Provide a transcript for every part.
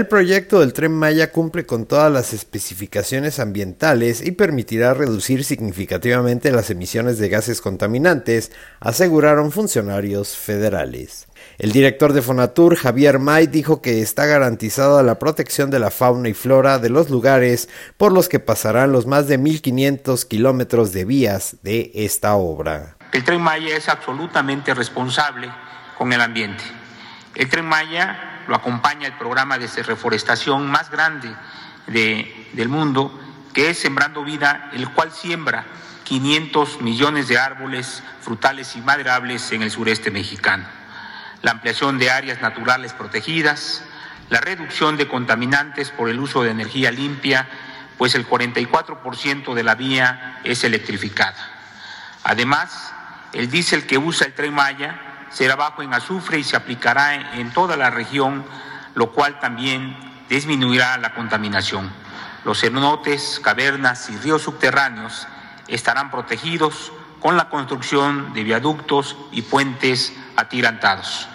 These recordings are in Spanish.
El proyecto del tren Maya cumple con todas las especificaciones ambientales y permitirá reducir significativamente las emisiones de gases contaminantes, aseguraron funcionarios federales. El director de Fonatur, Javier May, dijo que está garantizada la protección de la fauna y flora de los lugares por los que pasarán los más de 1.500 kilómetros de vías de esta obra. El tren Maya es absolutamente responsable con el ambiente. El tren Maya lo acompaña el programa de reforestación más grande del mundo, que es Sembrando Vida, el cual siembra 500 millones de árboles frutales y maderables en el sureste mexicano. La ampliación de áreas naturales protegidas, la reducción de contaminantes por el uso de energía limpia, pues el 44% de la vía es electrificada. Además, el diésel que usa el tren Maya será bajo en azufre y se aplicará en toda la región, lo cual también disminuirá la contaminación. Los cenotes, cavernas y ríos subterráneos estarán protegidos con la construcción de viaductos y puentes atirantados.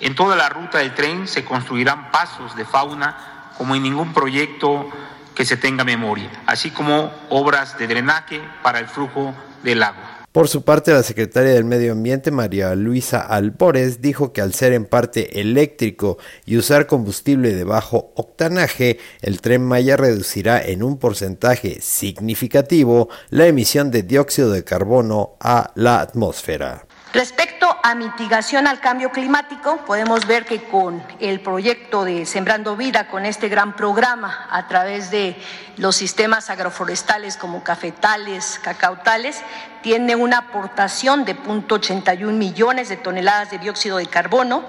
En toda la ruta del tren se construirán pasos de fauna como en ningún proyecto que se tenga memoria, así como obras de drenaje para el flujo del agua. Por su parte, la secretaria del Medio Ambiente, María Luisa Alpores, dijo que al ser en parte eléctrico y usar combustible de bajo octanaje, el tren Maya reducirá en un porcentaje significativo la emisión de dióxido de carbono a la atmósfera. Respecto a mitigación al cambio climático, podemos ver que con el proyecto de Sembrando Vida, con este gran programa a través de los sistemas agroforestales como cafetales, cacautales, tiene una aportación de 0.81 millones de toneladas de dióxido de carbono.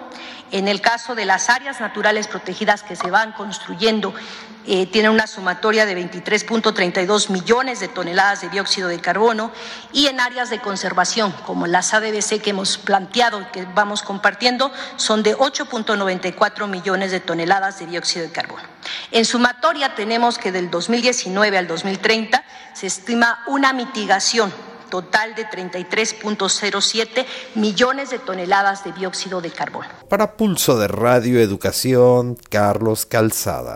En el caso de las áreas naturales protegidas que se van construyendo eh, tiene una sumatoria de 23.32 millones de toneladas de dióxido de carbono y en áreas de conservación como las ADBC que hemos que vamos compartiendo son de 8.94 millones de toneladas de dióxido de carbono. En sumatoria tenemos que del 2019 al 2030 se estima una mitigación total de 33.07 millones de toneladas de dióxido de carbono. Para Pulso de Radio Educación, Carlos Calzada.